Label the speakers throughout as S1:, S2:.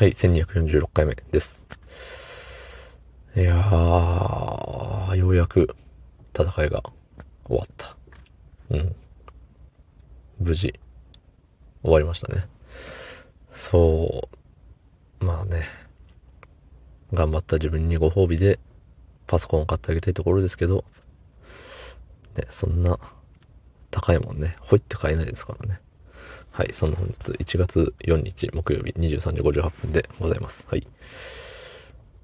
S1: はい、1246回目です。いやー、ようやく戦いが終わった。うん。無事、終わりましたね。そう、まあね、頑張った自分にご褒美でパソコンを買ってあげたいところですけど、ね、そんな高いもんね、ほいって買えないですからね。はい、そんな本日1月4日木曜日23時58分でございます。はい。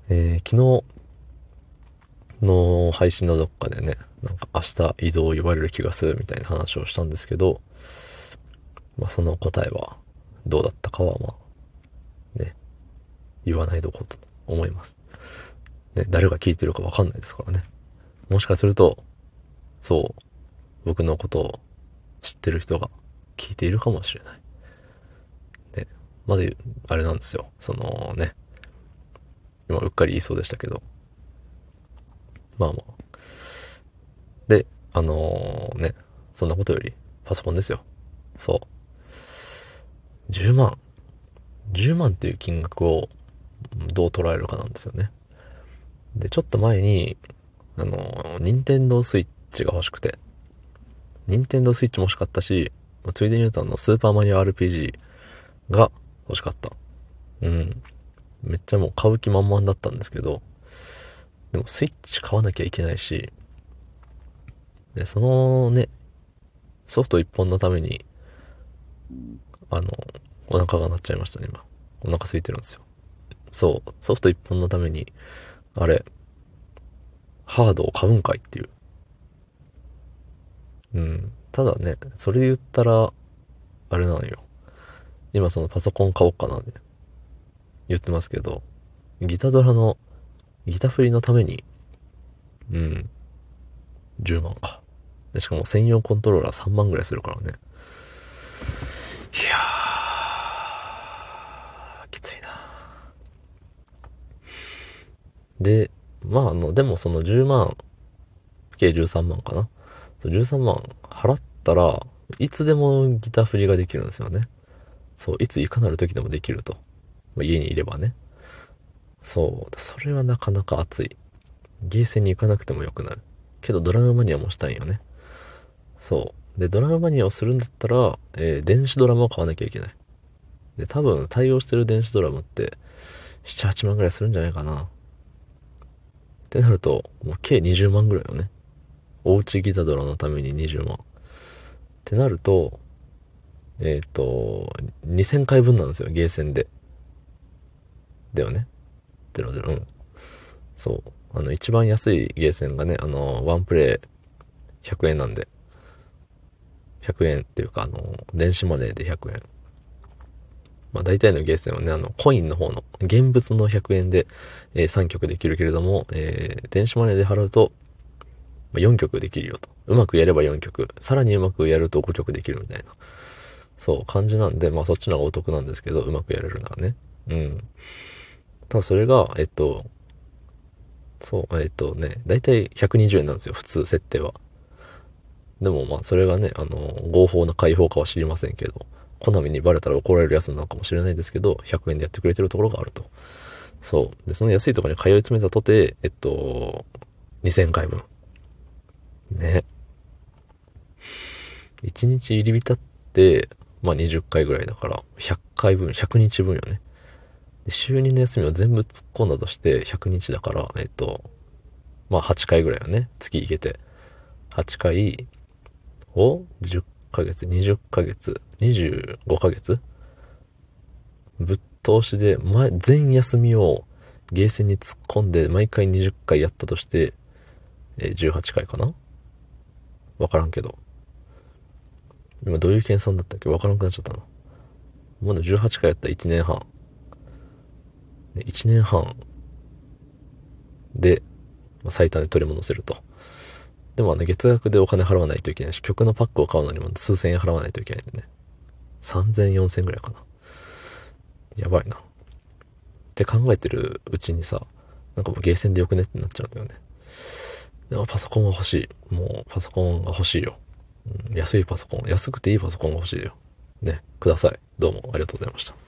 S1: えー、昨日の配信のどっかでね、なんか明日移動を言われる気がするみたいな話をしたんですけど、まあその答えはどうだったかはまあ、ね、言わないどこと思います。ね、誰が聞いてるかわかんないですからね。もしかすると、そう、僕のことを知ってる人が聞いているかもしれない。で、まだ、あれなんですよ。そのね、今うっかり言いそうでしたけど、まあまあ。で、あのー、ね、そんなことより、パソコンですよ。そう。10万。10万っていう金額をどう捉えるかなんですよね。で、ちょっと前に、あのー、ニンテンドースイッチが欲しくて、ニンテンドースイッチも欲しかったし、ついでに言うとあの、スーパーマリオ RPG が欲しかった。うん。めっちゃもう買う気満々だったんですけど、でもスイッチ買わなきゃいけないし、で、そのね、ソフト一本のために、あの、お腹が鳴っちゃいましたね、今。お腹空いてるんですよ。そう、ソフト一本のために、あれ、ハードを買うんかいっていう。うん。ただね、それで言ったら、あれなのよ。今そのパソコン買おうかなって言ってますけど、ギタドラの、ギタ振りのために、うん、10万か。でしかも専用コントローラー3万ぐらいするからね。いやー、きついなで、まああの、でもその10万、計13万かな。13万払ったら、いつでもギター振りができるんですよね。そう、いついかなる時でもできると。まあ、家にいればね。そう、それはなかなか熱い。ゲーセンに行かなくてもよくなる。けどドラムマニアもしたいよね。そう。で、ドラムマニアをするんだったら、えー、電子ドラムを買わなきゃいけない。で、多分対応してる電子ドラムって、7、8万ぐらいするんじゃないかな。ってなると、もう計20万ぐらいよね。おうちギタドラのために20万。ってなると、えっ、ー、と、2000回分なんですよ、ゲーセンで。だよね。0 0うん。そう。あの、一番安いゲーセンがね、あの、ワンプレイ100円なんで。100円っていうか、あの、電子マネーで100円。まあ大体のゲーセンはね、あの、コインの方の、現物の100円で、えー、3曲できるけれども、えー、電子マネーで払うと、まあ、4曲できるよと。うまくやれば4曲。さらにうまくやると5曲できるみたいな。そう、感じなんで、まあそっちの方がお得なんですけど、うまくやれるならね。うん。ただそれが、えっと、そう、えっとね、だいたい120円なんですよ、普通、設定は。でもまあそれがね、あの、合法な解放かは知りませんけど、コナミにバレたら怒られるやつなのかもしれないですけど、100円でやってくれてるところがあると。そう。で、その安いところに通い詰めたとて、えっと、2000回分。ね。1日入り浸って、まあ20回ぐらいだから、100回分、100日分よね。で週2の休みを全部突っ込んだとして100日だから、えっと、まあ8回ぐらいよね。月行けて。8回を10ヶ月、20ヶ月、25ヶ月ぶっ通しで、前、全休みをゲーセンに突っ込んで毎回20回やったとして、えー、18回かなわからんけど。今どういう計算だったっけ？わからなくなっちゃったな。まだ18回やった1年半。1年半で、まあ、最短で取り戻せると。でもあの月額でお金払わないといけないし、曲のパックを買うのにも数千円払わないといけないんでね。3000、4000ぐらいかな。やばいな。って考えてるうちにさ、なんかもうゲーセンでよくね？ってなっちゃうんだよね。でもパソコンが欲しい。もうパソコンが欲しいよ。うん、安いパソコン。安くていいパソコンが欲しいよ。ね。ください。どうもありがとうございました。